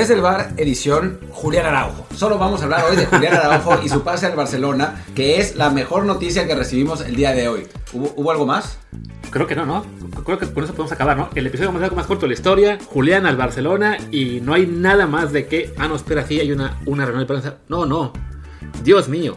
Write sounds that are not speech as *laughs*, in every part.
Desde el bar, edición Julián Araujo. Solo vamos a hablar hoy de Julián Araujo y su pase al Barcelona, que es la mejor noticia que recibimos el día de hoy. ¿Hubo, hubo algo más? Creo que no, ¿no? Creo que con eso podemos acabar, ¿no? El episodio más, más corto de la historia, Julián al Barcelona y no hay nada más de que, ah, no, espera, sí, hay una, una reunión de prensa. No, no. Dios mío.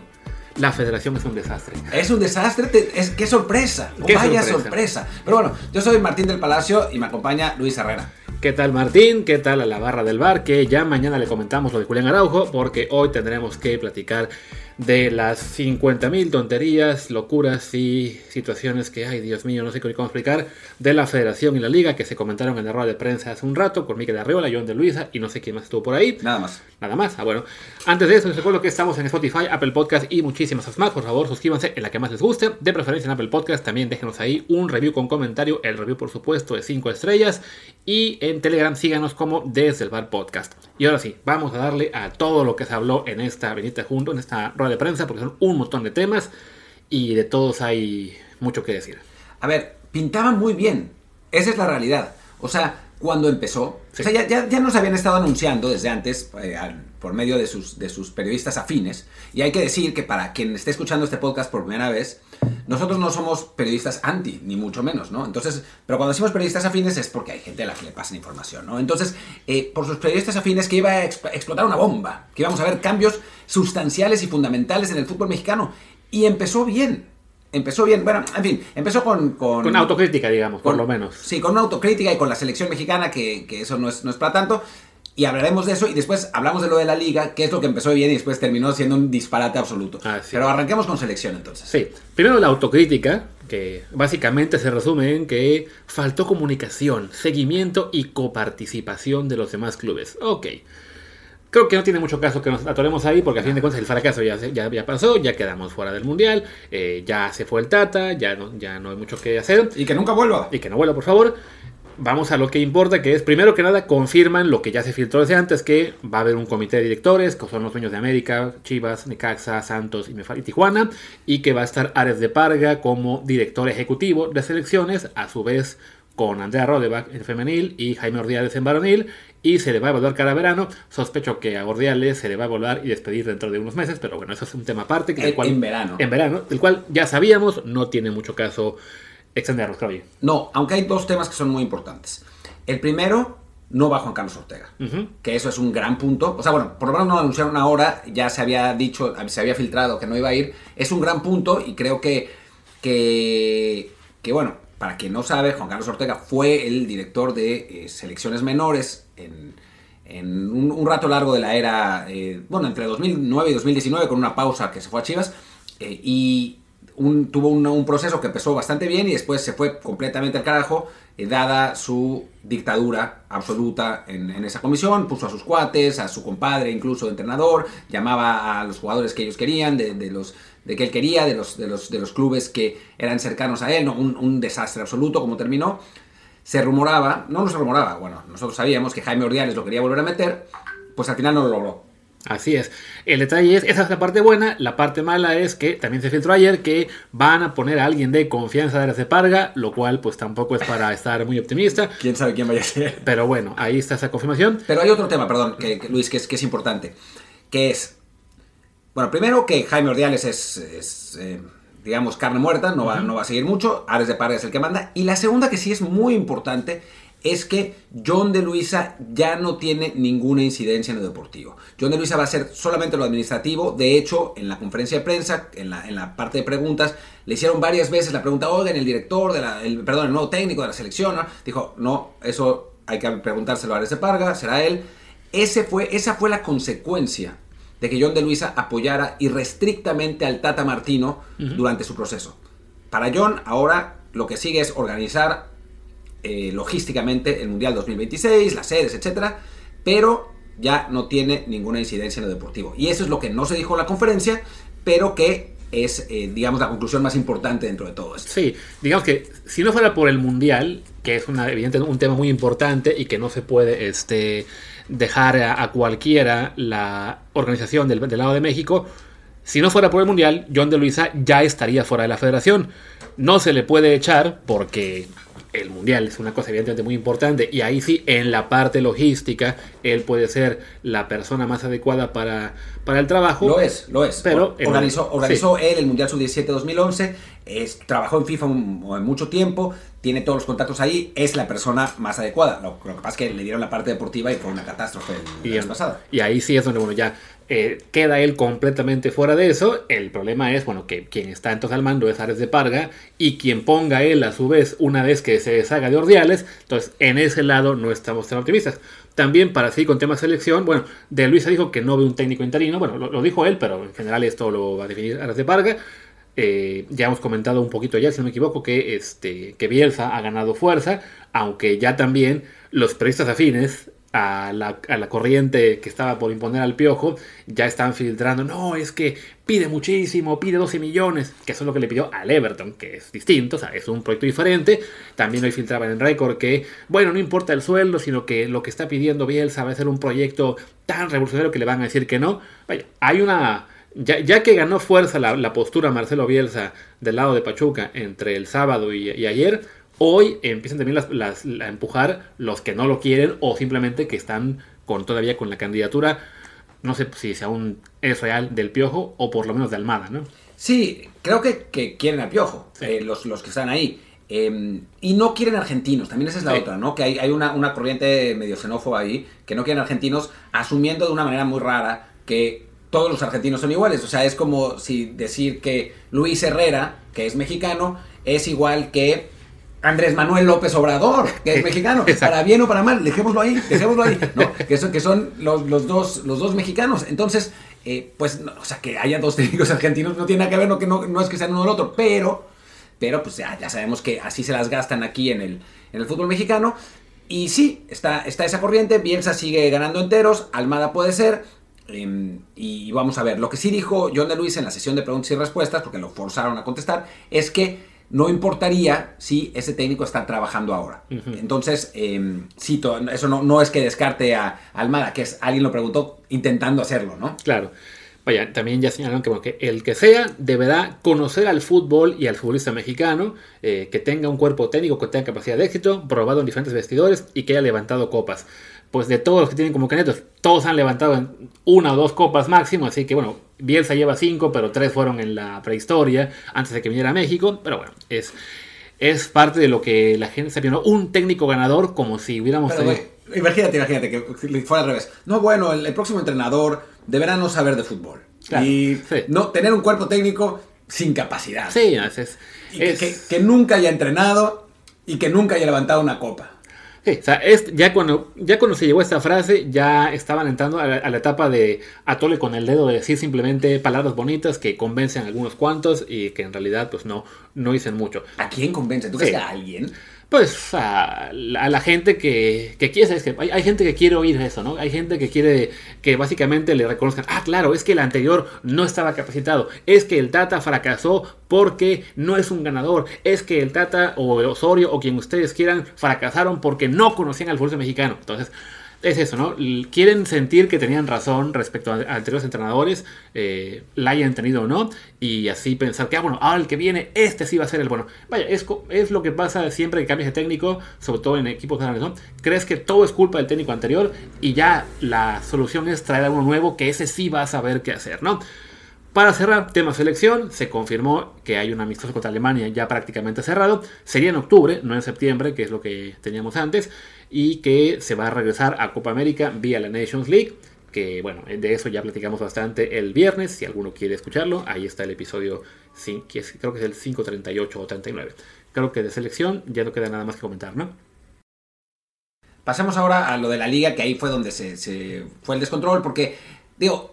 La federación es un desastre. Es un desastre, te- es, qué sorpresa, Qué vaya sorpresa. sorpresa. Pero bueno, yo soy Martín del Palacio y me acompaña Luis Herrera. ¿Qué tal Martín? ¿Qué tal a la barra del bar? Que ya mañana le comentamos lo de Julián Araujo, porque hoy tendremos que platicar de las 50.000 tonterías, locuras y situaciones que, ay Dios mío, no sé cómo explicar, de la federación y la liga que se comentaron en la rueda de prensa hace un rato por Mikel de Arriola, John de Luisa y no sé quién más estuvo por ahí. Nada más. Nada más. Ah, bueno. Antes de eso, les recuerdo que estamos en Spotify, Apple Podcast y muchísimas más. Por favor, suscríbanse en la que más les guste. De preferencia en Apple Podcast, también déjenos ahí un review con comentario. El review, por supuesto, de 5 estrellas. Y en Telegram, síganos como Desde el Bar Podcast. Y ahora sí, vamos a darle a todo lo que se habló en esta venita junto, en esta rueda de prensa, porque son un montón de temas y de todos hay mucho que decir. A ver, pintaba muy bien. Esa es la realidad. O sea, cuando empezó, Sí. o sea, ya, ya- ya nos habían estado anunciando desde antes, eh, al- por medio de sus, de sus periodistas afines. Y hay que decir que para quien esté escuchando este podcast por primera vez, nosotros no somos periodistas anti, ni mucho menos, ¿no? Entonces, pero cuando decimos periodistas afines es porque hay gente a la que le pasan información, ¿no? Entonces, eh, por sus periodistas afines que iba a exp- explotar una bomba, que íbamos a ver cambios sustanciales y fundamentales en el fútbol mexicano. Y empezó bien. Empezó bien, bueno, en fin, empezó con... Con, Con autocrítica, digamos, por con- lo menos. Sí, con una autocrítica y con la selección mexicana, que, que eso no es, no es para tanto. Y hablaremos de eso y después hablamos de lo de la liga, que es lo que empezó bien y después terminó siendo un disparate absoluto. Ah, sí. Pero arranquemos con selección entonces. Sí, primero la autocrítica, que básicamente se resume en que faltó comunicación, seguimiento y coparticipación de los demás clubes. Ok. Creo que no tiene mucho caso que nos atoremos ahí, porque a fin de cuentas el fracaso ya, ya, ya pasó, ya quedamos fuera del mundial, eh, ya se fue el Tata, ya no, ya no hay mucho que hacer. Y que nunca vuelva. Y que no vuela, por favor. Vamos a lo que importa, que es, primero que nada, confirman lo que ya se filtró desde antes, que va a haber un comité de directores, que son los dueños de América, Chivas, Necaxa, Santos y, y Tijuana, y que va a estar Ares de Parga como director ejecutivo de selecciones, a su vez con Andrea Rodebach en femenil y Jaime Ordiales en varonil, y se le va a evaluar cada verano. Sospecho que a Ordiales se le va a evaluar y despedir dentro de unos meses, pero bueno, eso es un tema aparte. que- En- cual- en verano. En verano, del cual ya sabíamos, no tiene mucho caso extendernos, creo yo. No, aunque hay dos temas que son muy importantes. El primero, no va Juan Carlos Ortega. Que eso es un gran punto. O sea, bueno, por lo menos no lo anunciaron ahora, ya se había dicho, se había filtrado que no iba a ir. Es un gran punto y creo que, que, que bueno, para quien no sabe, Juan Carlos Ortega fue el director de eh, selecciones menores en, en un, un rato largo de la era, eh, bueno, entre 2009 y 2019, con una pausa que se fue a Chivas. eh, y un- tuvo un, proceso que empezó bastante bien y después se fue completamente al carajo, eh, dada su dictadura absoluta en, esa comisión. Puso a sus cuates, a su compadre, incluso entrenador, llamaba a los jugadores que ellos querían, de, los de que él quería, de los, de los, de los clubes que eran cercanos a él, ¿no? un, un desastre absoluto como terminó. Se rumoraba, no se rumoraba, bueno, nosotros sabíamos que Jaime Ordiales lo quería volver a meter, pues al final no lo logró. Así es. El detalle es, esa es la parte buena. La parte mala es que también se filtró ayer que van a poner a alguien de confianza de Ares de Parga, lo cual pues tampoco es para estar muy optimista. ¿Quién sabe quién vaya a ser? Pero bueno, ahí está esa confirmación. Pero hay otro tema, perdón, que, que, Luis, que es, que es importante, que es, bueno, primero que Jaime Ordiales es, es, eh, digamos, carne muerta, no va, no va a seguir mucho, Ares de Parga es el que manda, y la segunda que sí es muy importante es que John de Luisa ya no tiene ninguna incidencia en lo deportivo. John de Luisa va a hacer solamente lo administrativo. De hecho, en la conferencia de prensa, en la, en la parte de preguntas, le hicieron varias veces la pregunta, oigan, el director, de la, el, perdón, el nuevo técnico de la selección, ¿no? dijo, no, eso hay que preguntárselo a Ares de Parga, será él. Ese fue, esa fue la consecuencia de que John de Luisa apoyara irrestrictamente al Tata Martino durante su proceso. Para John, ahora lo que sigue es organizar eh, logísticamente el Mundial 2026, las sedes, etcétera, pero ya no tiene ninguna incidencia en lo deportivo. Y eso es lo que no se dijo en la conferencia, pero que es, eh, digamos, la conclusión más importante dentro de todo esto. Sí, digamos que si no fuera por el Mundial, que es una, evidente, un tema muy importante y que no se puede este, dejar a, a cualquiera la organización del, del lado de México, si no fuera por el Mundial, John de Luisa ya estaría fuera de la federación. No se le puede echar porque el mundial es una cosa evidentemente muy importante y ahí sí, en la parte logística, él puede ser la persona más adecuada para, para el trabajo. Lo es, lo es. Pero organizó, organizó él el Mundial Sub-17 2011, es, trabajó en FIFA mucho tiempo, tiene todos los contactos ahí, es la persona más adecuada. Lo, que pasa es que le dieron la parte deportiva y fue una catástrofe el, y, pasado. Y ahí sí es donde, bueno, ya eh, queda él completamente fuera de eso. El problema es, bueno, que quien está entonces al mando es Ares de Parga y quien ponga él a su vez una vez que se deshaga de Ordiales, entonces en ese lado no estamos tan optimistas. También para seguir con temas de selección, bueno, de Luisa dijo que no ve un técnico interino, bueno, lo, dijo él, pero en general esto lo va a definir Ares de Parga. Eh, ya hemos comentado un poquito ya, si no me equivoco, que, este, que Bielsa ha ganado fuerza, aunque ya también los periodistas afines a la, corriente que estaba por imponer al piojo, ya están filtrando, no, es que pide muchísimo, pide 12 millones, que eso es lo que le pidió al Everton, que es distinto, o sea, es un proyecto diferente. También hoy filtraban en récord que, bueno, no importa el sueldo, sino que lo que está pidiendo Bielsa va a ser un proyecto tan revolucionario que le van a decir que no. Vaya, hay una... Ya, que ganó fuerza la, postura Marcelo Bielsa del lado de Pachuca entre el sábado y ayer, Hoy empiezan también las, a empujar los que no lo quieren o simplemente que están con todavía con la candidatura, no sé si sea un es real del Piojo o por lo menos de Almada, ¿no? Sí, creo que, quieren al Piojo, eh, los, que están ahí. Em, y no quieren argentinos, también esa es la otra, ¿no? Que hay, una, corriente medio xenófoba ahí, que no quieren argentinos, asumiendo de una manera muy rara que todos los argentinos son iguales. O sea, es como si decir que Luis Herrera, que es mexicano, es igual que Andrés Manuel López Obrador, que es mexicano, para bien o para mal, dejémoslo ahí, dejémoslo ahí, ¿no? que, son, que son los, dos, los dos mexicanos. Entonces, eh, pues, o sea, que haya dos técnicos argentinos no tiene nada que ver, no, que no, es que sean uno o el otro, pero, pero pues ya, ya, sabemos que así se las gastan aquí en el, en el fútbol mexicano. Y sí, está, está esa corriente, Bielsa sigue ganando enteros, Almada puede ser, em, y vamos a ver, lo que sí dijo John de Luis en la sesión de preguntas y respuestas, porque lo forzaron a contestar, es que no importaría si ese técnico está trabajando ahora. Entonces, eh, eso no, no, es que descarte a, Almada, que es alguien lo preguntó intentando hacerlo, ¿no? Claro. Vaya, también ya señalaron que, el que sea deberá conocer al fútbol y al futbolista mexicano, eh, que tenga un cuerpo técnico, que tenga capacidad de éxito, probado en diferentes vestidores y que haya levantado copas. Pues de todos los que tienen como canetos, todos han levantado una o dos copas máximo, así que bueno, Bielsa lleva cinco, pero tres fueron en la prehistoria, antes de que viniera a México. Pero bueno, es, es parte de lo que la gente se vio. Un técnico ganador, como si hubiéramos tenido... Imagínate, imagínate que fuera al revés. No, bueno, el, próximo entrenador deberá no saber de fútbol. y no tener un cuerpo técnico sin capacidad. Sí, es, que, nunca haya entrenado y que nunca haya levantado una copa. Sí, o sea, ya, cuando, ya cuando se llegó a esta frase, ya estaban entrando a la, etapa de atole con el dedo, de decir simplemente palabras bonitas que convencen a algunos cuantos y que en realidad pues no, no dicen mucho. ¿A quién convence? ¿Tú crees a alguien? Pues a, la gente que, que quiere, es que hay, gente que quiere oír eso, ¿no? Hay gente que quiere que básicamente le reconozcan, ah, claro, es que el anterior no estaba capacitado, es que el Tata fracasó porque no es un ganador, es que el Tata o el Osorio o quien ustedes quieran fracasaron porque no conocían al fútbol mexicano. Entonces, es eso, ¿no? Quieren sentir que tenían razón respecto a, anteriores entrenadores, eh, la hayan tenido o no, y así pensar que, ah, bueno, ahora el que viene, este sí va a ser el bueno. Vaya, es, es lo que pasa siempre que cambias de técnico, sobre todo en equipos grandes, ¿no? Crees que todo es culpa del técnico anterior y ya la solución es traer a uno nuevo que ese sí va a saber qué hacer, ¿no? Para cerrar, tema selección, se confirmó que hay un amistoso contra Alemania ya prácticamente cerrado. Sería en octubre, no en septiembre, que es lo que teníamos antes y que se va a regresar a Copa América vía la Nations League. Que bueno, de eso ya platicamos bastante el viernes. Si alguno quiere escucharlo, ahí está el episodio, que creo que es el 538 o 39. Creo que de selección ya no queda nada más que comentar, ¿no? Pasemos ahora a lo de la liga, que ahí fue donde se, se fue el descontrol, porque, digo,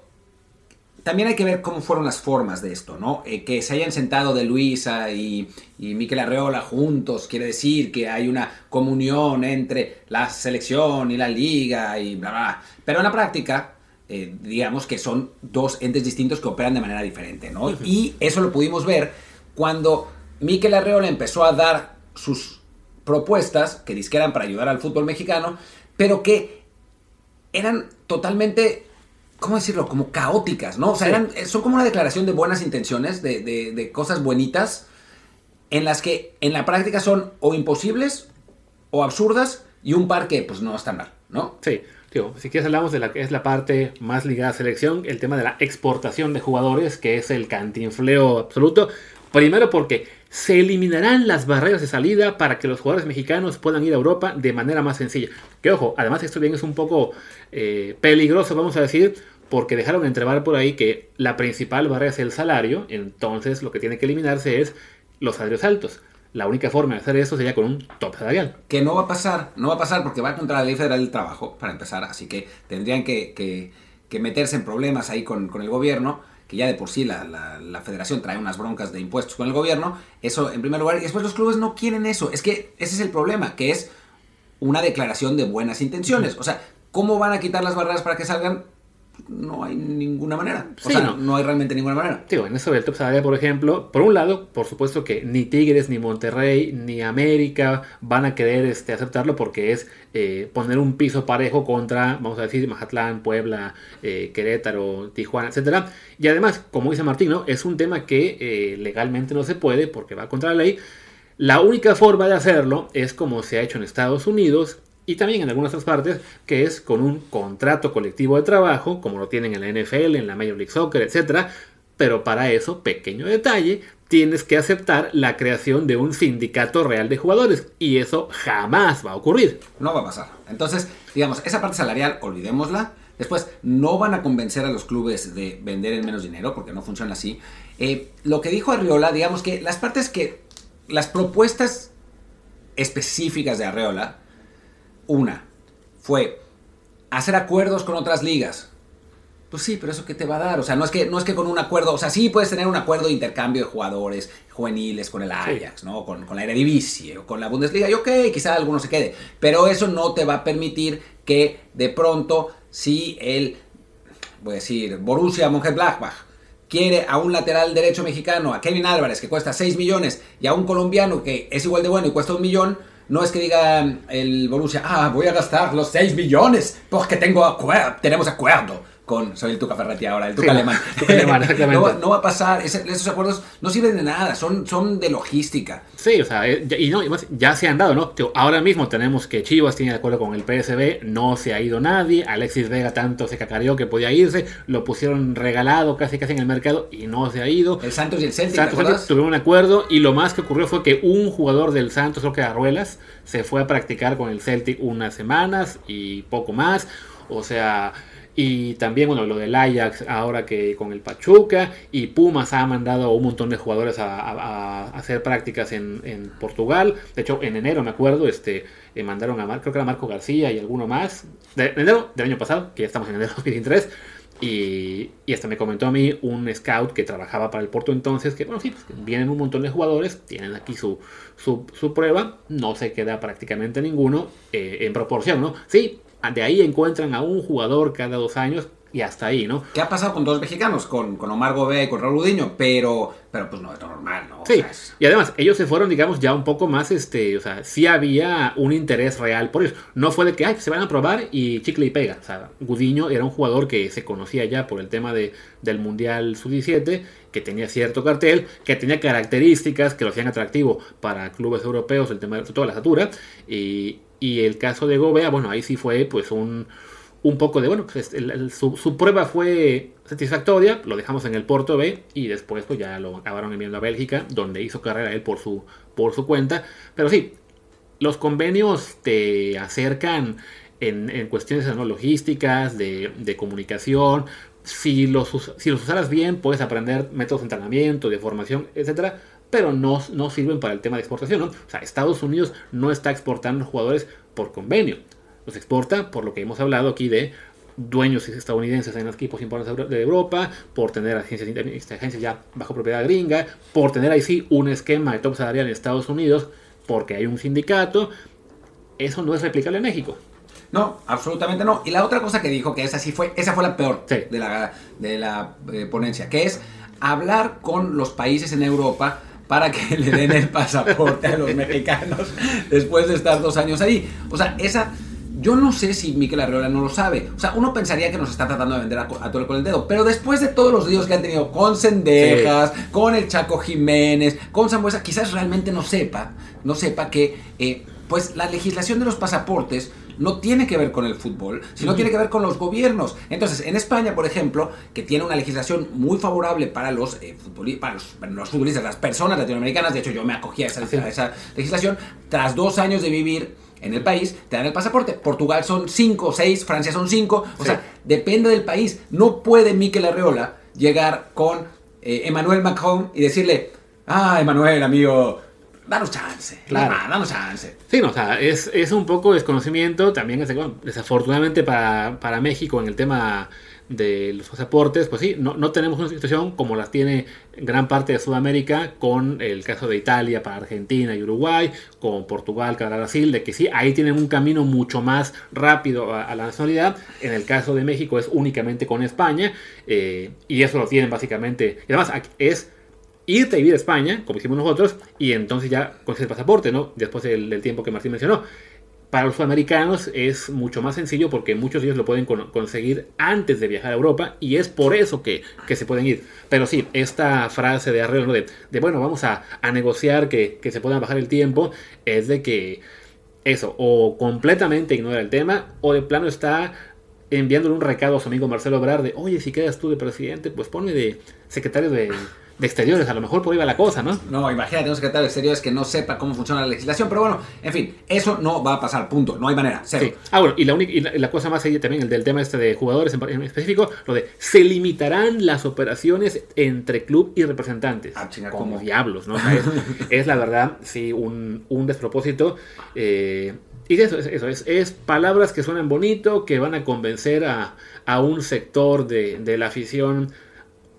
también hay que ver cómo fueron las formas de esto, ¿no? Eh, que se hayan sentado de Luisa y, y Miquel Arreola juntos, quiere decir que hay una comunión entre la selección y la liga y bla, bla. Pero en la práctica, eh, digamos que son dos entes distintos que operan de manera diferente, ¿no? Y eso lo pudimos ver cuando Miquel Arreola empezó a dar sus propuestas, que eran para ayudar al fútbol mexicano, pero que eran totalmente ¿cómo decirlo? Como caóticas, ¿no? O sea, son como una declaración de buenas intenciones, de, cosas buenitas, en las que en la práctica son o imposibles o absurdas y un par que pues no están mal, ¿no? Sí. Tío, si quieres hablamos de la que es la parte más ligada a selección, el tema de la exportación de jugadores, que es el cantinfleo absoluto. Primero porque se eliminarán las barreras de salida para que los jugadores mexicanos puedan ir a Europa de manera más sencilla. Que ojo, además esto bien es un poco eh, peligroso, vamos a decir, porque dejaron entrevar por ahí que la principal barrera es el salario, entonces lo que tiene que eliminarse es los salarios altos. La única forma de hacer eso sería con un top salarial. Que no va a pasar, no va a pasar porque va contra la Ley Federal del Trabajo, para empezar, así que tendrían que, meterse en problemas ahí con, el gobierno, que ya de por sí la, la, la, federación trae unas broncas de impuestos con el gobierno, eso en primer lugar, y después los clubes no quieren eso, es que ese es el problema, que es una declaración de buenas intenciones, o sea, ¿cómo van a quitar las barreras para que salgan? No hay ninguna manera. O Sí, sea, no. no. hay realmente ninguna manera. Digo, en eso del top salarial, por ejemplo, por un lado, por supuesto que ni Tigres, ni Monterrey, ni América van a querer este, aceptarlo porque es eh, poner un piso parejo contra, vamos a decir, Mazatlán, Puebla, eh, Querétaro, Tijuana, etcétera. Y además, como dice Martín, ¿no? es un tema que eh, legalmente no se puede porque va contra la ley. La única forma de hacerlo es como se ha hecho en Estados Unidos y también en algunas otras partes, que es con un contrato colectivo de trabajo, como lo tienen en la NFL, en la Major League Soccer, etc. Pero para eso, pequeño detalle, tienes que aceptar la creación de un sindicato real de jugadores. Y eso jamás va a ocurrir. No va a pasar. Entonces, digamos, esa parte salarial, olvidémosla. Después, no van a convencer a los clubes de vender en menos dinero, porque no funciona así. Eh, lo que dijo Arriola, digamos que las partes que. Las propuestas específicas de Arreola, una fue hacer acuerdos con otras ligas. Pues sí, pero eso qué te va a dar? O sea, no es que no es que con un acuerdo, o sea, sí puedes tener un acuerdo de intercambio de jugadores juveniles con el Ajax, sí. ¿no? Con, con, la Eredivisie o con la Bundesliga, y ok, quizá alguno se quede, pero eso no te va a permitir que de pronto si el voy a decir Borussia Mönchengladbach quiere a un lateral derecho mexicano, a Kevin Álvarez que cuesta 6 millones y a un colombiano que es igual de bueno y cuesta un millón, no es que diga el Borussia, ah, voy a gastar los 6 millones porque tengo acuerdo, tenemos acuerdo con, soy el Tuca Ferretti ahora, el Tuca sí, alemán. *laughs* Tuca alemán *laughs* no, no, va a pasar, esos acuerdos no sirven de nada, son, son de logística. Sí, o sea, eh, y no, ya se han dado, ¿no? Ahora mismo tenemos que Chivas tiene de acuerdo con el PSB, no se ha ido nadie, Alexis Vega tanto se cacareó que podía irse, lo pusieron regalado casi casi en el mercado y no se ha ido. El Santos y el Celtic, Santos Celtic tuvieron un acuerdo y lo más que ocurrió fue que un jugador del Santos, creo que Arruelas, se fue a practicar con el Celtic unas semanas y poco más, o sea... Y también, bueno, lo del Ajax ahora que con el Pachuca. Y Pumas ha mandado un montón de jugadores a, hacer prácticas en, Portugal. De hecho, en enero, me acuerdo, este, eh, mandaron a creo que era Marco García y alguno más. De, enero del año pasado, que ya estamos en enero *laughs* de 2023. Y, y, hasta me comentó a mí un scout que trabajaba para el Porto entonces que, bueno, sí, pues, vienen un montón de jugadores, tienen aquí su, su, su prueba, no se queda prácticamente ninguno eh, en proporción, ¿no? Sí, de ahí encuentran a un jugador cada dos años y hasta ahí, ¿no? ¿Qué ha pasado con dos mexicanos? Con, con Omar Gobea y con Raúl Udiño, pero, pero pues no es normal, ¿no? Sí, o sea, es... y además ellos se fueron, digamos, ya un poco más, este, o sea, sí había un interés real por ellos. No fue de que, ay, se van a probar y chicle y pega. O sea, Gudiño era un jugador que se conocía ya por el tema de, del Mundial Sub-17, que tenía cierto cartel, que tenía características que lo hacían atractivo para clubes europeos, el tema de toda la estatura, y, y el caso de Gobea, bueno, ahí sí fue pues un, un poco de, bueno, pues el, su, su, prueba fue satisfactoria, lo dejamos en el Porto B y después pues ya lo acabaron enviando a Bélgica, donde hizo carrera él por su, por su cuenta. Pero sí, los convenios te acercan en, en cuestiones ¿no? logísticas, de, de comunicación. Si los, si los usaras bien, puedes aprender métodos de entrenamiento, de formación, etcétera pero no, no, sirven para el tema de exportación. ¿no? O sea, Estados Unidos no está exportando jugadores por convenio. Los exporta por lo que hemos hablado aquí de dueños estadounidenses en los equipos importantes de Europa, por tener agencias, agencias ya bajo propiedad gringa, por tener ahí sí un esquema de top salarial en Estados Unidos, porque hay un sindicato. Eso no es replicable en México. No, absolutamente no. Y la otra cosa que dijo, que esa sí fue, esa fue la peor sí. de la, de la eh, ponencia, que es hablar con los países en Europa para que *laughs* le den el pasaporte a los mexicanos después de estar dos años ahí. O sea, esa Yo no sé si Mikel Arreola no lo sabe. O sea, uno pensaría que nos está tratando de vender a, a todo con el dedo. Pero después de todos los días que han tenido con Sendejas, con el Chaco Jiménez, con Sambuesa, quizás realmente no sepa, no sepa que eh, pues la legislación de los pasaportes no tiene que ver con el fútbol, sino tiene que ver con los gobiernos. Entonces, en España, por ejemplo, que tiene una legislación muy favorable para los, eh, para los, futbolistas, las personas latinoamericanas, de hecho yo me acogí a esa, a esa legislación, tras dos años de vivir en el país, te dan el pasaporte. Portugal son 5 6, Francia son 5. O sea, depende del país. No puede Miquel Arreola llegar con eh, Emmanuel Macron y decirle, ah, Emmanuel, amigo, danos chance. Claro. danos chance. Sí, no, o sea, es, es un poco desconocimiento. También, desafortunadamente para, para México en el tema de los pasaportes, pues sí, no, no, tenemos una situación como las tiene gran parte de Sudamérica con el caso de Italia para Argentina y Uruguay, con Portugal para Brasil, de que sí, ahí tienen un camino mucho más rápido a, la nacionalidad. En el caso de México es únicamente con España eh, y eso lo tienen básicamente. Y además es irte a vivir a España, como hicimos nosotros, y entonces ya consigues el pasaporte, ¿no? Después del tiempo que Martín mencionó. Para los sudamericanos es mucho más sencillo porque muchos de ellos lo pueden conseguir antes de viajar a Europa y es por eso que, se pueden ir. Pero sí, esta frase de arreglo de, bueno, vamos a, negociar que, se puedan bajar el tiempo, es de que eso, o completamente ignora el tema, o de plano está enviándole un recado a su amigo Marcelo Ebrard de, oye, si quedas tú de presidente, pues ponme de secretario de de exteriores, a lo mejor por ahí va la cosa, ¿no? No, imagínate un secretario de exteriores que no sepa cómo funciona la legislación, pero bueno, en fin, eso no va a pasar, punto, no hay manera, cero. Ah, bueno, y la, única, y la, cosa más seria también, el del tema este de jugadores en, específico, lo de se limitarán las operaciones entre club y representantes. Ah, chinga, como diablos, ¿no? *laughs* es, la verdad, sí, un, un despropósito. Eh, y eso, es, eso es, es, palabras que suenan bonito, que van a convencer a, a un sector de, de la afición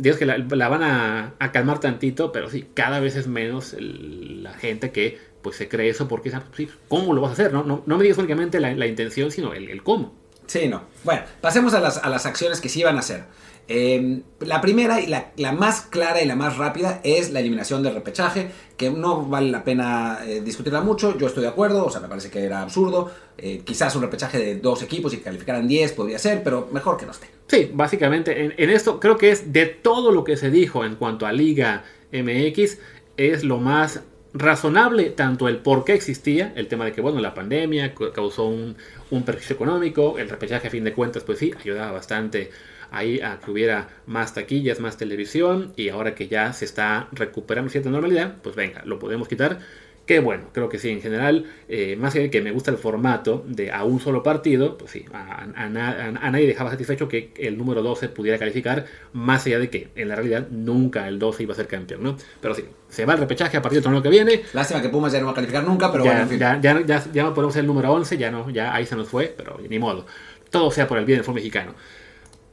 Dios que la, van a, calmar tantito, pero sí, cada vez es menos la gente que pues se cree eso porque sí, ¿cómo lo vas a hacer? No, no, me digas únicamente la, intención, sino el, cómo. Sí, no. Bueno, pasemos a las, a las acciones que sí van a hacer. Em, la primera y la, más clara y la más rápida es la eliminación del repechaje, que no vale la pena eh, discutirla mucho, yo estoy de acuerdo, o sea, me parece que era absurdo, eh, quizás un repechaje de dos equipos y calificaran 10 podría ser, pero mejor que no esté. Sí, básicamente en, esto creo que es de todo lo que se dijo en cuanto a Liga MX, es lo más razonable tanto el por qué existía, el tema de que, bueno, la pandemia causó un, un perjuicio económico, el repechaje a fin de cuentas, pues sí, ayudaba bastante ahí a que hubiera más taquillas, más televisión y ahora que ya se está recuperando cierta normalidad, pues venga, lo podemos quitar. Que bueno, creo que sí, en general, eh, más allá de que me gusta el formato de a un solo partido, pues sí, a, nadie dejaba satisfecho que el número 12 pudiera calificar, más allá de que en la realidad nunca el 12 iba a ser campeón, ¿no? Pero sí, se va el repechaje a partir del torneo que viene. Lástima que Pumas ya no va a calificar nunca, pero ya, bueno, en fin. ya, ya, ya, ya, no podemos ser el número 11, ya no, ya ahí se nos fue, pero ni modo. Todo sea por el bien del fútbol mexicano.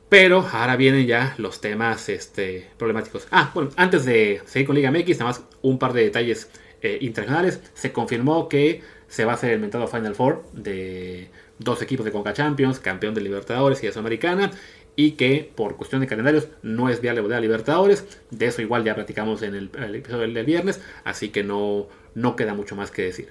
Pero ahora vienen ya los temas este, problemáticos. Ah, bueno, antes de seguir con Liga MX, nada más un par de detalles eh, internacionales. Se confirmó que se va a hacer el mentado Final Four de dos equipos de Conca Champions, campeón de Libertadores y de Sudamericana, y que por cuestión de calendarios no es viable a Libertadores. De eso igual ya platicamos en el, episodio del, viernes, así que no, no queda mucho más que decir.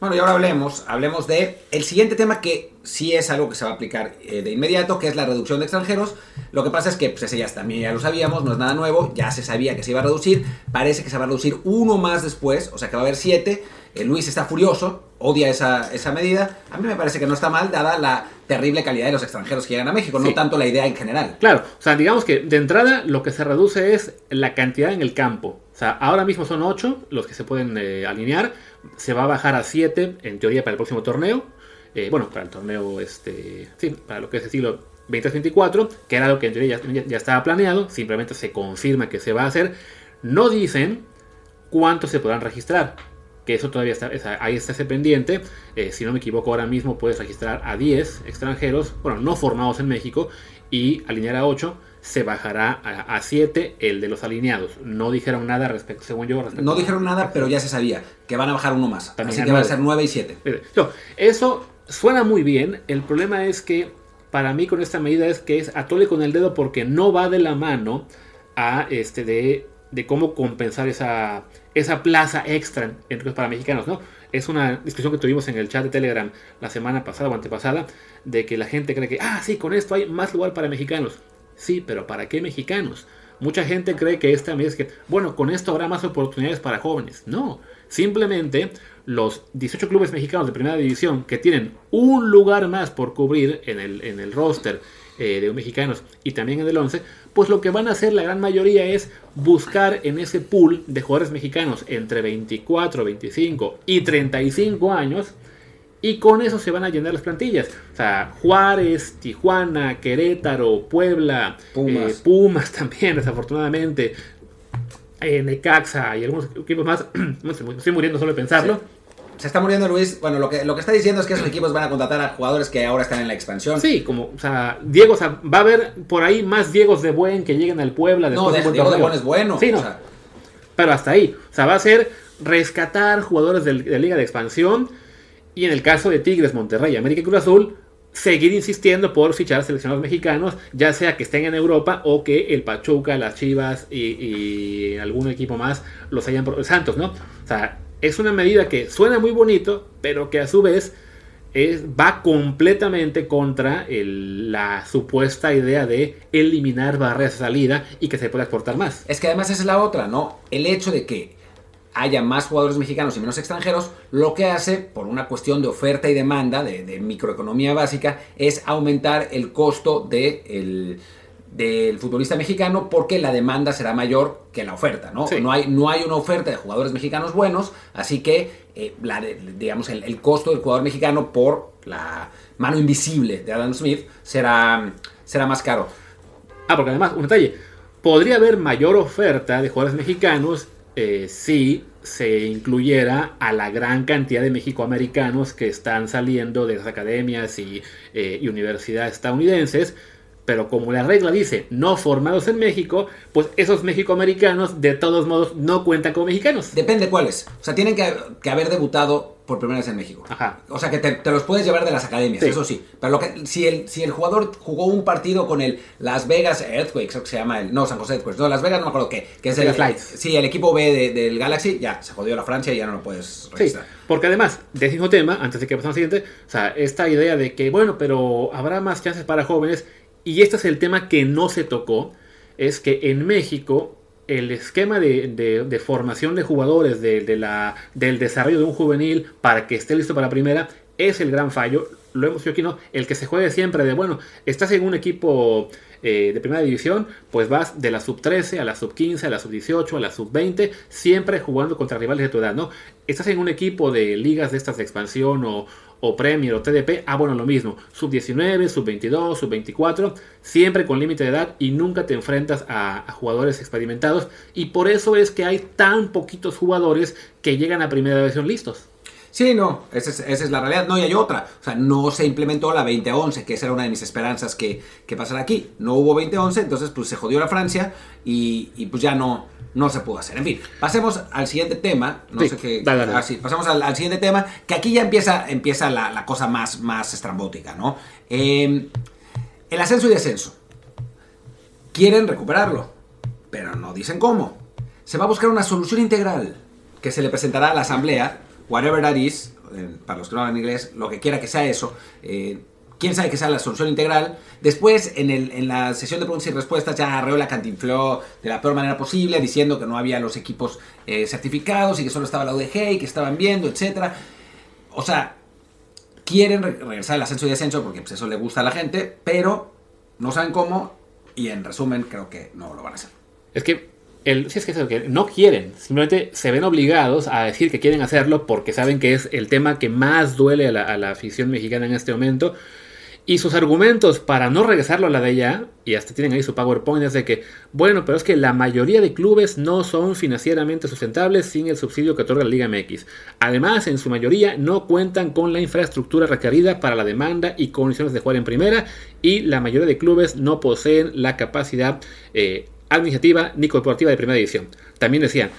Bueno, y ahora hablemos, hablemos de el siguiente tema que sí es algo que se va a aplicar eh, de inmediato, que es la reducción de extranjeros. Lo que pasa es que pues ese ya también ya lo sabíamos, no es nada nuevo, ya se sabía que se iba a reducir, parece que se va a reducir uno más después, o sea que va a haber siete. Eh, Luis está furioso, odia esa, esa, medida. A mí me parece que no está mal, dada la terrible calidad de los extranjeros que llegan a México, no tanto la idea en general. Claro, o sea, digamos que de entrada lo que se reduce es la cantidad en el campo. O sea, ahora mismo son ocho los que se pueden eh, alinear se va a bajar a 7 en teoría para el próximo torneo. Eh, bueno, para el torneo, este, sí, para lo que es el siglo 2024, que era lo que en teoría ya, estaba planeado, simplemente se confirma que se va a hacer. No dicen cuántos se podrán registrar, que eso todavía está, ahí está ese pendiente. Eh, si no me equivoco, ahora mismo puedes registrar a 10 extranjeros, bueno, no formados en México, y alinear a 8 se bajará a 7 el de los alineados. No dijeron nada respecto, según yo. no dijeron nada, pero ya se sabía que van a bajar uno más. Así que van a ser 9 y 7. eso suena muy bien. El problema es que para mí con esta medida es que es atole con el dedo porque no va de la mano a este de, de cómo compensar esa, esa plaza extra para mexicanos, ¿no? es una discusión que tuvimos en el chat de Telegram la semana pasada o antepasada, de que la gente cree que, ah, sí, con esto hay más lugar para mexicanos. Sí, pero ¿para qué mexicanos? Mucha gente cree que esta medida es que, bueno, con esto habrá más oportunidades para jóvenes. No, simplemente los 18 clubes mexicanos de primera división que tienen un lugar más por cubrir en el, en el roster eh, de mexicanos y también en el 11, pues lo que van a hacer la gran mayoría es buscar en ese pool de jugadores mexicanos entre 24, 25 y 35 años y con eso se van a llenar las plantillas. O sea, Juárez, Tijuana, Querétaro, Puebla, Pumas, eh, Pumas también, *laughs* desafortunadamente, eh, Necaxa y algunos equipos más. *clears throat* estoy muriendo solo de pensarlo. Se está muriendo Luis. Bueno, lo que, lo que está diciendo es que esos *clears throat* equipos van a contratar a jugadores que ahora están en la expansión. Sí, como, o sea, Diego, o sea, va a haber por ahí más Diegos de Buen que lleguen al Puebla no, después de, un buen Diego de. Buen es bueno. Sí, no. o sea, Pero hasta ahí. O sea, va a ser rescatar jugadores de, Liga de Expansión. Y en el caso de Tigres, Monterrey, América y Cruz Azul, seguir insistiendo por fichar seleccionados mexicanos, ya sea que estén en Europa o que el Pachuca, las Chivas y, y algún equipo más los hayan. Santos, ¿no? O sea, es una medida que suena muy bonito, pero que a su vez es, va completamente contra la supuesta idea de eliminar barreras de salida y que se pueda exportar más. es que además esa es la otra, ¿no? El hecho de que haya más jugadores mexicanos y menos extranjeros, lo que hace, por una cuestión de oferta y demanda, de, de microeconomía básica, es aumentar el costo de el- del futbolista mexicano porque la demanda será mayor que la oferta, ¿no? Sí. No, hay, no hay una oferta de jugadores mexicanos buenos, así que, eh, la de- digamos, el, el costo del jugador mexicano por la mano invisible de Adam Smith será, será más caro. Ah, porque además, un detalle, podría haber mayor oferta de jugadores mexicanos eh, si se incluyera a la gran cantidad de mexicoamericanos que están saliendo de las academias y, eh, y universidades estadounidenses. Pero como la regla dice no formados en México, pues esos mexicoamericanos de todos modos no cuentan como mexicanos. Depende cuáles. O sea, tienen que, que haber debutado por primera vez en México. Ajá. O sea, que te, te los puedes llevar de las academias, Sí. eso sí. Pero lo que, si, el, si el jugador jugó un partido con el Las Vegas Earthquakes, creo que se llama el. No, San José Earthquakes. No, Las Vegas no me acuerdo qué. Que es el, Lights. Sí, el equipo B de- del Galaxy, ya, se jodió la Francia y ya no lo puedes Sí, registrar. porque además, décimo tema, antes de que pasemos al siguiente, o sea, esta idea de que, bueno, pero habrá más chances para jóvenes, y este es el tema que no se tocó, es que en México el esquema de, formación de jugadores, de, la, del desarrollo de un juvenil para que esté listo para la primera, es el gran fallo. Lo hemos dicho aquí, ¿no? El que se juegue siempre de, bueno, estás en un equipo eh, de primera división, pues vas de la sub 13 a la sub 15, a la sub 18, a la sub 20, siempre jugando contra rivales de tu edad, ¿no? Estás en un equipo de ligas de estas de expansión o, o Premier o TDP, ah, bueno, lo mismo, sub 19, sub 22, sub 24, siempre con límite de edad y nunca te enfrentas a, a jugadores experimentados y por eso es que hay tan poquitos jugadores que llegan a primera división listos. Sí, no, esa es, esa es la realidad. No, y hay otra. O sea, no se implementó la 2011, que esa era una de mis esperanzas que, que pasara aquí. No hubo 2011, entonces pues se jodió la Francia y, y, pues ya no, no se pudo hacer. En fin, pasemos al siguiente tema. No Sí, sé qué. dale, dale. ah, sí, pasamos al, al siguiente tema, que aquí ya empieza, empieza la, la cosa más, más estrambótica, ¿no? Eh, el ascenso y descenso. Quieren recuperarlo, pero no dicen cómo. Se va a buscar una solución integral que se le presentará a la asamblea, whatever that is, eh, para los que no hablan inglés, lo que quiera que sea eso. eh, quién sabe que sea la solución integral. Después, en, el- en la sesión de preguntas y respuestas, ya Arreola cantinfló de la peor manera posible, diciendo que no había los equipos eh, certificados y que solo estaba la UDG y que estaban viendo, etcétera. O sea, quieren re- regresar al ascenso y descenso porque pues, eso le gusta a la gente, pero no saben cómo y en resumen creo que no lo van a hacer. Es que, sí, es que, es que no quieren, simplemente se ven obligados a decir que quieren hacerlo porque saben que es el tema que más duele a la, afición mexicana en este momento. Y sus argumentos para no regresarlo a la de ya, y hasta tienen ahí su PowerPoint, es de que, bueno, pero es que la mayoría de clubes no son financieramente sustentables sin el subsidio que otorga la Liga MX. Además, en su mayoría no cuentan con la infraestructura requerida para la demanda y condiciones de jugar en primera, y la mayoría de clubes no poseen la capacidad eh, administrativa ni corporativa de primera división. También decían,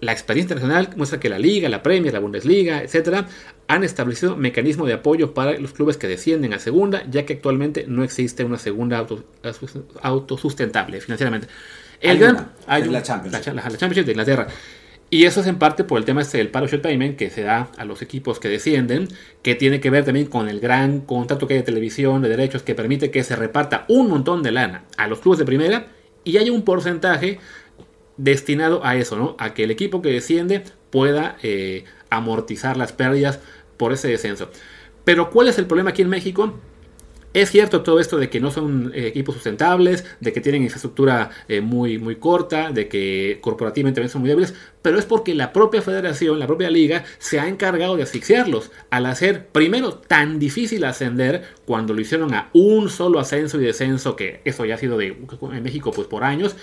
la experiencia internacional muestra que la Liga, la Premier, la Bundesliga, etcétera, han establecido mecanismos de apoyo para los clubes que descienden a segunda, ya que actualmente no existe una segunda auto- autosustentable financieramente. Hay gran- una, hay es un- la Championship. La, la Championship de Inglaterra. Y eso es en parte por el tema este del parachute payment que se da a los equipos que descienden, que tiene que ver también con el gran contrato que hay de televisión, de derechos, que permite que se reparta un montón de lana a los clubes de primera y hay un porcentaje destinado a eso, ¿no? A que el equipo que desciende pueda eh, amortizar las pérdidas por ese descenso. Pero ¿cuál es el problema aquí en México? Es cierto todo esto de que no son eh, equipos sustentables, de que tienen infraestructura eh, muy, muy corta, de que corporativamente son muy débiles, pero es porque la propia federación, la propia liga, se ha encargado de asfixiarlos al hacer primero tan difícil ascender cuando lo hicieron a un solo ascenso y descenso, que eso ya ha sido de, en México pues por años,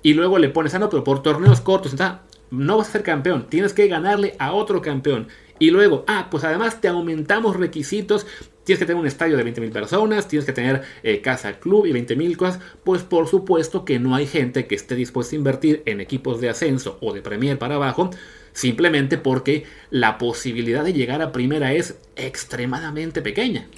y luego le pones, ah, no, pero por torneos cortos, está, no vas a ser campeón, tienes que ganarle a otro campeón. Y luego, ah, pues además te aumentamos requisitos, tienes que tener un estadio de 20.000 personas, tienes que tener eh, casa club y 20.000 cosas. Pues por supuesto que no hay gente que esté dispuesta a invertir en equipos de ascenso o de Premier para abajo, simplemente porque la posibilidad de llegar a primera es extremadamente pequeña.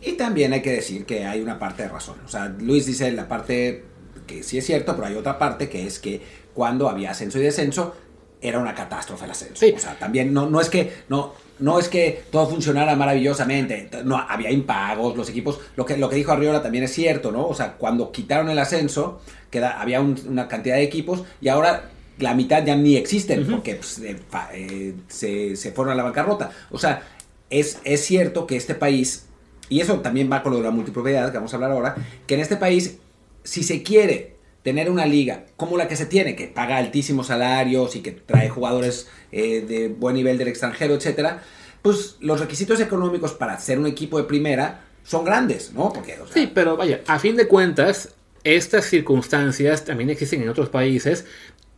Y también hay que decir que hay una parte de razón. O sea, Luis dice la parte que sí es cierto, pero hay otra parte que es que cuando había ascenso y descenso, era una catástrofe el ascenso. O sea, también no, no es que no, no es que todo funcionara maravillosamente, no había impagos, los equipos, lo que, lo que dijo Arriola también es cierto, ¿no? O sea, cuando quitaron el ascenso, queda, había una cantidad de equipos y ahora la mitad ya ni existen porque pues, eh, eh, se, se, fueron a la bancarrota. O sea, es, es cierto que este país, y eso también va con lo de la multipropiedad que vamos a hablar ahora, que en este país, si se quiere tener una liga como la que se tiene, que paga altísimos salarios y que trae jugadores eh, de buen nivel del extranjero, etcétera, pues los requisitos económicos para ser un equipo de primera son grandes, ¿no? Porque, sí, pero vaya, a fin de cuentas, estas circunstancias también existen en otros países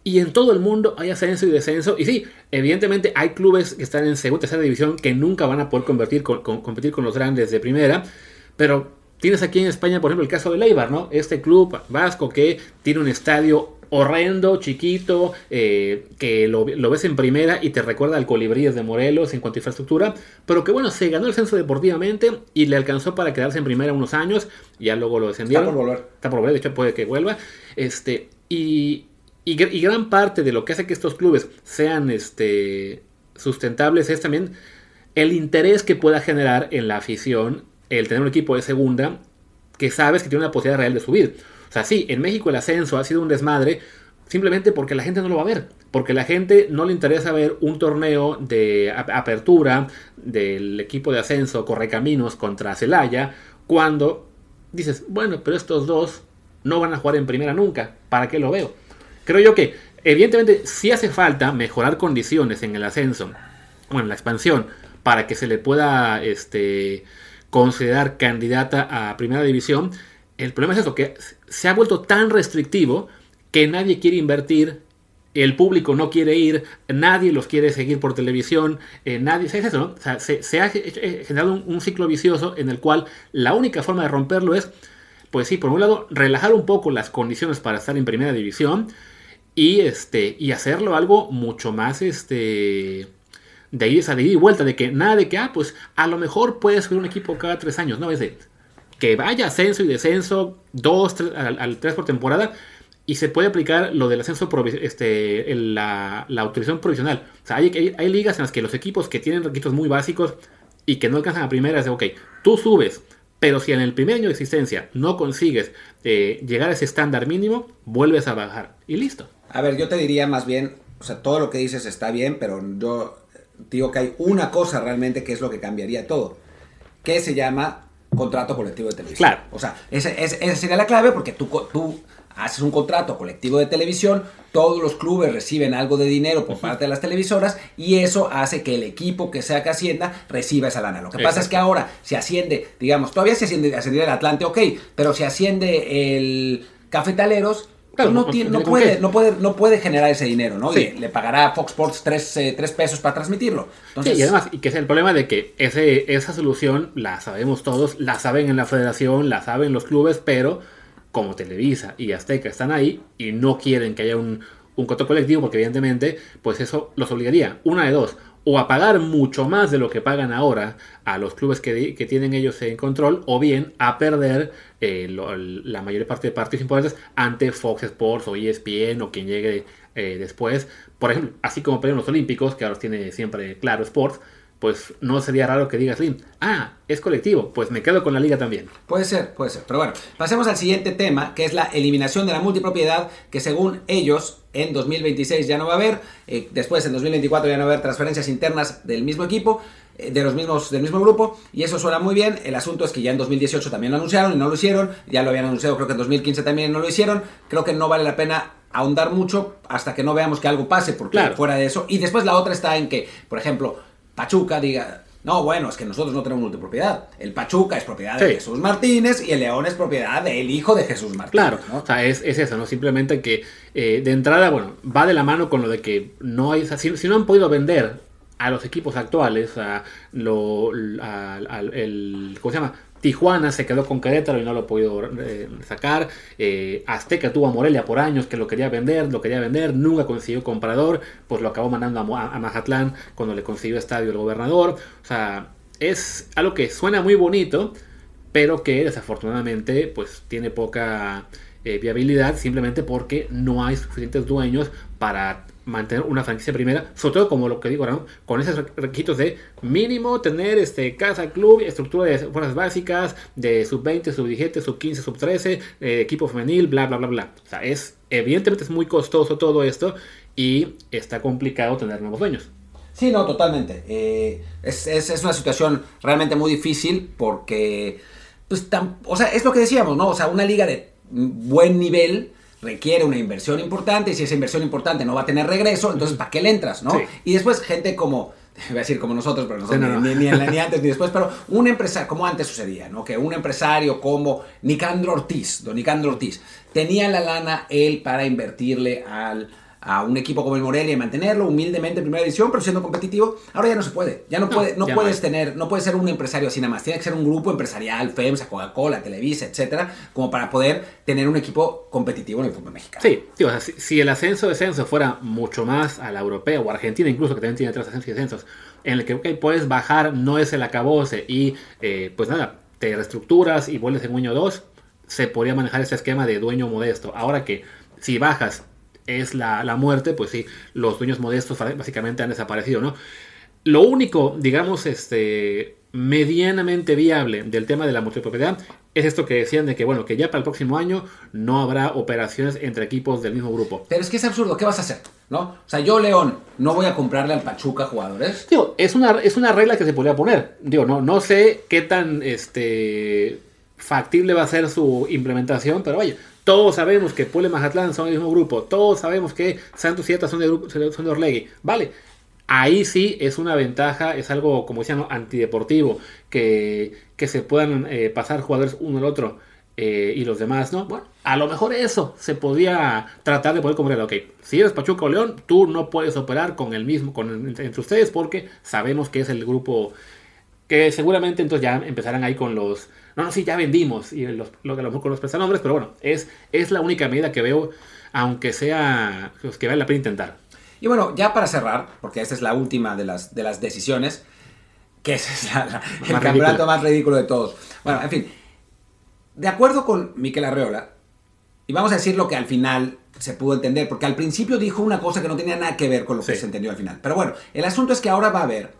y en todo el mundo hay ascenso y descenso. Y sí, evidentemente hay clubes que están en segunda tercera división que nunca van a poder competir con, competir con los grandes de primera, pero Tienes aquí en España, por ejemplo, el caso de Leibar, ¿no? Este club vasco que tiene un estadio horrendo, chiquito, eh, que lo, ves en primera y te recuerda al Colibríes de Morelos en cuanto a infraestructura, pero que bueno, se ganó el censo deportivamente y le alcanzó para quedarse en primera unos años, ya luego lo descendieron. Está por volver. Está por volver, de hecho puede que vuelva. Este, y, y, gran parte de lo que hace que estos clubes sean este, sustentables es también el interés que pueda generar en la afición el tener un equipo de segunda que sabes que tiene una posibilidad real de subir. O sea, sí, en México el ascenso ha sido un desmadre simplemente porque la gente no lo va a ver. Porque la gente no le interesa ver un torneo de apertura del equipo de ascenso Correcaminos contra Celaya cuando dices, bueno, pero estos dos no van a jugar en primera nunca. ¿Para qué lo veo? Creo yo que, evidentemente, sí hace falta mejorar condiciones en el ascenso o en la expansión para que se le pueda este, considerar candidata a primera división, el problema es eso, que se ha vuelto tan restrictivo que nadie quiere invertir, el público no quiere ir, nadie los quiere seguir por televisión, eh, nadie, ¿sabes eso? No? O sea, se, ha generado un, ciclo vicioso en el cual la única forma de romperlo es, pues sí, por un lado, relajar un poco las condiciones para estar en primera división y, este, y hacerlo algo mucho más, este, de ahí esa de ida y vuelta, de que nada de que, ah, pues a lo mejor puedes subir un equipo cada tres años, no, es de que vaya ascenso y descenso, dos, tres, al, tres por temporada, y se puede aplicar lo del ascenso, este, la, la, autorización provisional. O sea, hay, hay, ligas en las que los equipos que tienen requisitos muy básicos y que no alcanzan a primera, es de, ok, tú subes, pero si en el primer año de existencia no consigues eh, llegar a ese estándar mínimo, vuelves a bajar y listo. A ver, yo te diría más bien, o sea, todo lo que dices está bien, pero yo digo que hay una cosa realmente que es lo que cambiaría todo, que se llama contrato colectivo de televisión. Claro. O sea, esa, sería la clave porque tú, tú haces un contrato colectivo de televisión, todos los clubes reciben algo de dinero por parte de las televisoras y eso hace que el equipo que sea que ascienda reciba esa lana. Lo que pasa es que ahora se asciende, digamos, todavía se asciende, asciende el Atlante, ok, pero se asciende el Cafetaleros, no, puede, no, puede, no puede generar ese dinero, ¿no? Y le pagará a Fox Sports 3, eh, pesos para transmitirlo. y además, y que es el problema de que ese, esa solución la sabemos todos, la saben en la federación, la saben los clubes, pero como Televisa y Azteca están ahí y no quieren que haya un, un coto colectivo, porque evidentemente, pues eso los obligaría. Una de dos. O a pagar mucho más de lo que pagan ahora a los clubes que, tienen ellos en control, o bien a perder eh, la mayor parte de partidos importantes ante Fox Sports o ESPN o quien llegue eh, después. Por ejemplo, así como perdieron los Olímpicos, que ahora tiene siempre Claro Sports, pues no sería raro que digas, Slim, ah, es colectivo, pues me quedo con la liga también. Puede ser, puede ser. Pero bueno, pasemos al siguiente tema, que es la eliminación de la multipropiedad, que según ellos en 2026 ya no va a haber, eh, después en 2024 ya no va a haber transferencias internas del mismo equipo, eh, de los mismos, del mismo grupo, y eso suena muy bien. El asunto es que ya en 2018 también lo anunciaron y no lo hicieron, ya lo habían anunciado creo que en 2015 también no lo hicieron, creo que no vale la pena ahondar mucho hasta que no veamos que algo pase, porque fuera de eso. Y después la otra está en que, por ejemplo, Pachuca diga, no, bueno, es que nosotros no tenemos multipropiedad. El Pachuca es propiedad de Jesús Martínez y el León es propiedad del hijo de Jesús Martínez. Claro, o sea, es, eso, ¿no? Simplemente que eh, de entrada, bueno, va de la mano con lo de que no hay, si, no han podido vender a los equipos actuales, a lo, el, ¿cómo se llama? Tijuana se quedó con Querétaro y no lo ha podido eh, sacar. Eh, Azteca tuvo a Morelia por años que lo quería vender, lo quería vender, nunca consiguió comprador, pues lo acabó mandando a, a Mazatlán cuando le consiguió estadio el gobernador. O sea, es algo que suena muy bonito, pero que desafortunadamente pues tiene poca eh, viabilidad simplemente porque no hay suficientes dueños para mantener una franquicia primera, sobre todo como lo que digo ahora, con esos requisitos de mínimo tener este casa, club, estructura de fuerzas básicas, de sub 20, sub 17, sub 15, sub 13, eh, equipo femenil, bla, bla, bla, bla. O sea, es, evidentemente es muy costoso todo esto y está complicado tener nuevos dueños. Sí, no, totalmente. Eh, es, es, una situación realmente muy difícil porque, pues, o sea, es lo que decíamos, ¿no? O sea, una liga de buen nivel requiere una inversión importante y si esa inversión importante no va a tener regreso, entonces ¿para qué le entras? ¿no? Y después gente como, *laughs* voy a decir como nosotros, pero no Ni, ni, ni, antes ni después, pero un empresario, como antes sucedía, ¿no? que un empresario como Nicandro Ortiz, don Nicandro Ortiz, tenía la lana él para invertirle al a un equipo como el Morelia y mantenerlo humildemente en primera división, pero siendo competitivo, ahora ya no se puede. Ya no, puede, no puedes tener, no puedes ser un empresario así nada más. Tiene que ser un grupo empresarial, FEMSA, Coca-Cola, Televisa, etcétera, como para poder tener un equipo competitivo en el fútbol mexicano. Sí, si, el ascenso descenso fuera mucho más a la europea o Argentina, incluso que también tiene tres ascensos y descensos, en el que puedes bajar, no es el acabose y eh, pues nada, te reestructuras y vuelves en año 2, se podría manejar ese esquema de dueño modesto. Ahora que si bajas es la, muerte, pues sí, los dueños modestos básicamente han desaparecido, ¿no? Lo único, digamos, este medianamente viable del tema de la multipropiedad es esto que decían de que, bueno, que ya para el próximo año no habrá operaciones entre equipos del mismo grupo. Pero es que es absurdo, ¿qué vas a hacer? ¿No? O sea, yo, León, no voy a comprarle al Pachuca jugadores. Digo, es una, es una regla que se podría poner. Digo, no, no sé qué tan este, factible va a ser su implementación, pero vaya, todos sabemos que Puebla y Mazatlán son el mismo grupo. Todos sabemos que Santos y Eta son de, grupo, son de Orlegui. Vale. Ahí sí es una ventaja, es algo, como decían, antideportivo, que, que se puedan eh, pasar jugadores uno al otro eh, y los demás, ¿no? Bueno, a lo mejor eso se podría tratar de poder comprar. Ok, si eres Pachuca o León, tú no puedes operar con el mismo, con entre ustedes, porque sabemos que es el grupo que seguramente entonces ya empezarán ahí con los no, no, sí, ya vendimos, y los, lo que a lo mejor con los prestanombres, pero bueno, es, es la única medida que veo, aunque sea, pues, que vale la pena intentar. Y bueno, ya para cerrar, porque esta es la última de las, de las decisiones, que es el campeonato más ridículo de todos. Bueno, en fin, de acuerdo con Miquel Arreola, y vamos a decir lo que al final se pudo entender, porque al principio dijo una cosa que no tenía nada que ver con lo que se entendió al final. Pero bueno, el asunto es que ahora va a haber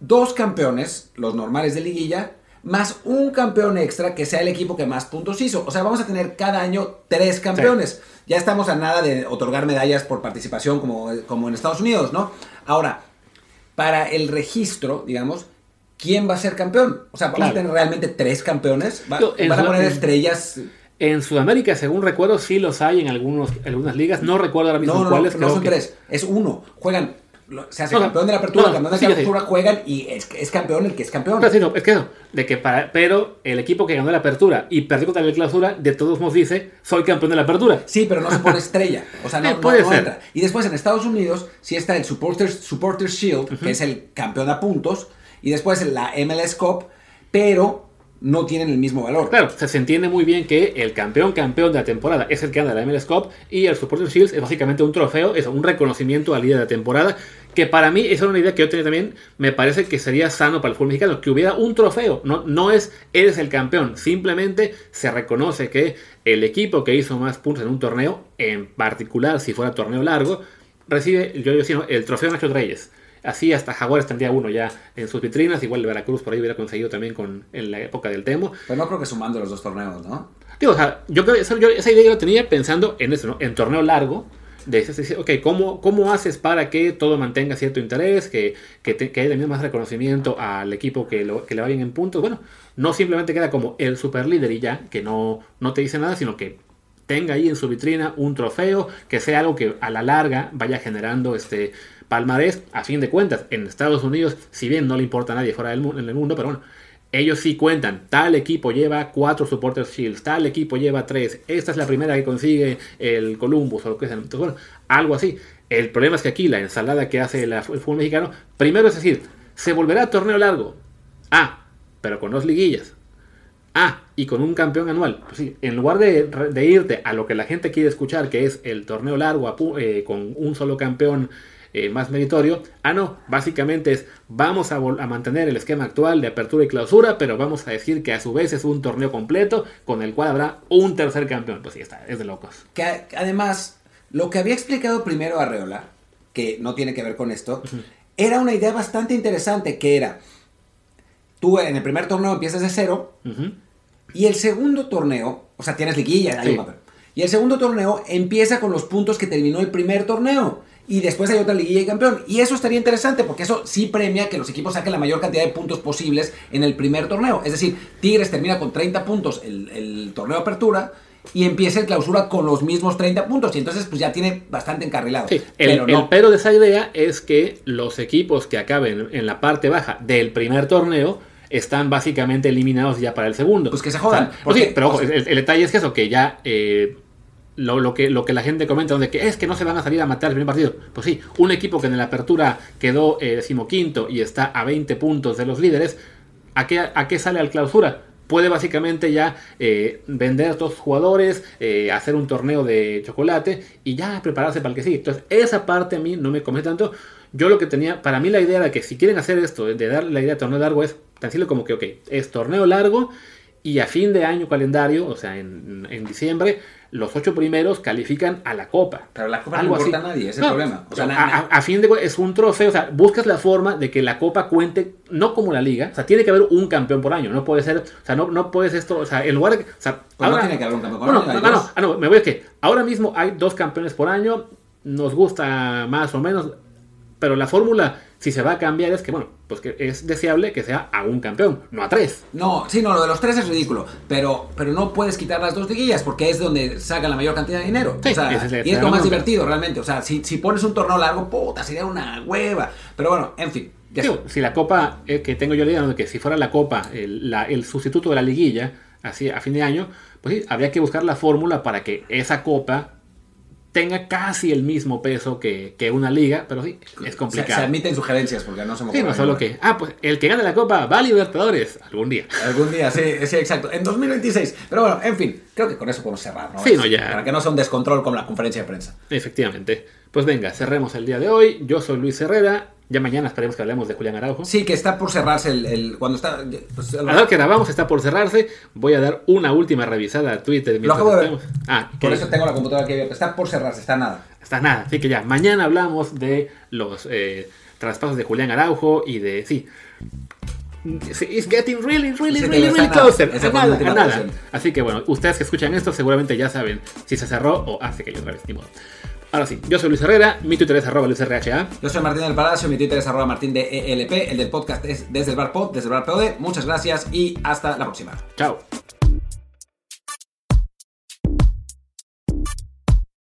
dos campeones, los normales de liguilla, más un campeón extra que sea el equipo que más puntos hizo. O sea, vamos a tener cada año tres campeones. Ya estamos a nada de otorgar medallas por participación como, como en Estados Unidos, ¿no? Ahora, para el registro, digamos, ¿quién va a ser campeón? O sea, ¿vamos a tener realmente tres campeones? ¿Van a poner estrellas? En Sudamérica, según recuerdo, sí los hay en algunos, algunas ligas. No recuerdo ahora mismo cuáles. No, no son tres, es uno. Juegan se hace campeón de la apertura, campeón de la apertura juegan y es, es, campeón el que es campeón. Pero, sí, no, es que no, de que para, pero el equipo que ganó la apertura y perdió contra la clausura, de todos modos dice, soy campeón de la apertura. Sí, pero no se pone *laughs* estrella. O sea, no, puede entra. Y después en Estados Unidos sí está el Supporters, Supporters Shield, que es el campeón a puntos, y después la MLS Cup, pero no tienen el mismo valor. Claro, se entiende muy bien que el campeón campeón de la temporada es el que anda la MLS Cup y el Supporter Shields es básicamente un trofeo, es un reconocimiento al líder de la temporada, que para mí esa es una idea que yo tenía también, me parece que sería sano para el fútbol mexicano, que hubiera un trofeo, no, no es eres el campeón, simplemente se reconoce que el equipo que hizo más puntos en un torneo, en particular si fuera torneo largo, recibe, yo digo el trofeo Nacho Reyes. Así hasta Jaguares tendría uno ya en sus vitrinas. Igual de Veracruz por ahí hubiera conseguido también con, en la época del Temo. Pero no creo que sumando los dos torneos, ¿no? Digo, o sea, yo, esa, idea yo la tenía pensando en eso, ¿no? En torneo largo. De ok, ¿cómo, ¿cómo haces para que todo mantenga cierto interés, que, que, que haya más reconocimiento al equipo que, lo, que le vayan en puntos? Bueno, no simplemente queda como el super líder y ya, que no, no te dice nada, sino que tenga ahí en su vitrina un trofeo, que sea algo que a la larga vaya generando este palmarés, a fin de cuentas, en Estados Unidos, si bien no le importa a nadie fuera del mundo, en el mundo, pero bueno, ellos sí cuentan, tal equipo lleva cuatro supporters shields, tal equipo lleva tres, esta es la primera que consigue el Columbus o lo que sea, Entonces, algo así. El problema es que aquí la ensalada que hace el fútbol mexicano, primero es decir, se volverá torneo largo. Ah, pero con dos liguillas. Ah, y con un campeón anual. Pues sí, en lugar de, irte a lo que la gente quiere escuchar, que es el torneo largo eh, con un solo campeón eh, más meritorio. Ah, no, básicamente es vamos a, mantener el esquema actual de apertura y clausura, pero vamos a decir que a su vez es un torneo completo con el cual habrá un tercer campeón. Pues sí, está, es de locos. Que además, lo que había explicado primero Arreola, que no tiene que ver con esto, era una idea bastante interesante, que era, tú en el primer torneo empiezas de cero, y el segundo torneo, o sea, tienes liguilla, y el segundo torneo empieza con los puntos que terminó el primer torneo y después hay otra liguilla y campeón. Y eso estaría interesante porque eso sí premia que los equipos saquen la mayor cantidad de puntos posibles en el primer torneo. Es decir, Tigres termina con 30 puntos el, torneo de apertura y empieza el clausura con los mismos 30 puntos y entonces pues ya tiene bastante encarrilado. el, pero, el pero de esa idea es que los equipos que acaben en la parte baja del primer torneo están básicamente eliminados ya para el segundo. Pues que se jodan. sí, pero el, detalle es que eso, que ya eh, lo, que, lo que la gente comenta, donde que es que no se van a salir a matar el primer partido. Pues sí, un equipo que en la apertura quedó eh, decimoquinto y está a 20 puntos de los líderes, ¿a qué, a qué sale al clausura? Puede básicamente ya eh, vender a todos jugadores, eh, hacer un torneo de chocolate y ya prepararse para el que sigue. Entonces, esa parte a mí no me convence tanto. Yo lo que tenía, para mí la idea era que si quieren hacer esto, de dar la idea de torneo largo, es tan simple como que, ok, es torneo largo y a fin de año calendario, o sea, en, en diciembre, los ocho primeros califican a la Copa. Pero la Copa no importa a nadie, ese es el problema. a, fin de es un trofeo, o sea, buscas la forma de que la Copa cuente, no como la Liga, o sea, tiene que haber un campeón por año, no puede ser, o sea, no, no puedes esto, o sea, en lugar de... O sea, pues no tiene que haber un campeón por año. No, no, ah, no, me voy a que ahora mismo hay dos campeones por año, nos gusta más o menos, pero la fórmula, si se va a cambiar, es que, bueno, pues que es deseable que sea a un campeón, no a tres. No, sí, no, lo de los tres es ridículo, pero, pero no puedes quitar las dos liguillas porque es donde sacan la mayor cantidad de dinero. o sea, y es lo más divertido realmente. O sea, si, pones un torneo largo, puta, sería una hueva. Pero bueno, en fin. si la copa, eh, que tengo yo la idea de que si fuera la copa el, el sustituto de la liguilla, así a fin de año, pues sí, habría que buscar la fórmula para que esa copa tenga casi el mismo peso que, una liga, pero sí, es complicado. Se, admiten sugerencias porque no se me Sí, no solo que, ah, pues el que gane la Copa va a Libertadores algún día. Algún día, sí, sí, exacto. En 2026. Pero bueno, en fin, creo que con eso podemos cerrar, ¿no? Sí, no, ya. Para que no sea un descontrol con la conferencia de prensa. Efectivamente. Pues venga, cerremos el día de hoy. Yo soy Luis Herrera. Ya mañana esperemos que hablemos de Julián Araujo. Sí, que está por cerrarse el. cuando está. Pues, a la que grabamos está por cerrarse. Voy a dar una última revisada a Twitter. Lo acabo de ver. Ah, por eso tengo la computadora que Está por cerrarse, está nada. Está nada. Así que ya, mañana hablamos de los eh, traspasos de Julián Araujo y de. Sí. It's getting really, really, really, really closer. A nada, a nada. Así que bueno, ustedes que escuchan esto seguramente ya saben si se cerró o hace que yo otra vez. Ni modo. Ahora sí, yo soy Luis Herrera, mi Twitter es arroba LuisRHA. Yo soy Martín del Palacio, mi Twitter es arroba Martín de ELP, el del podcast es desde el bar pod, desde el bar POD. Muchas gracias y hasta la próxima. Chao.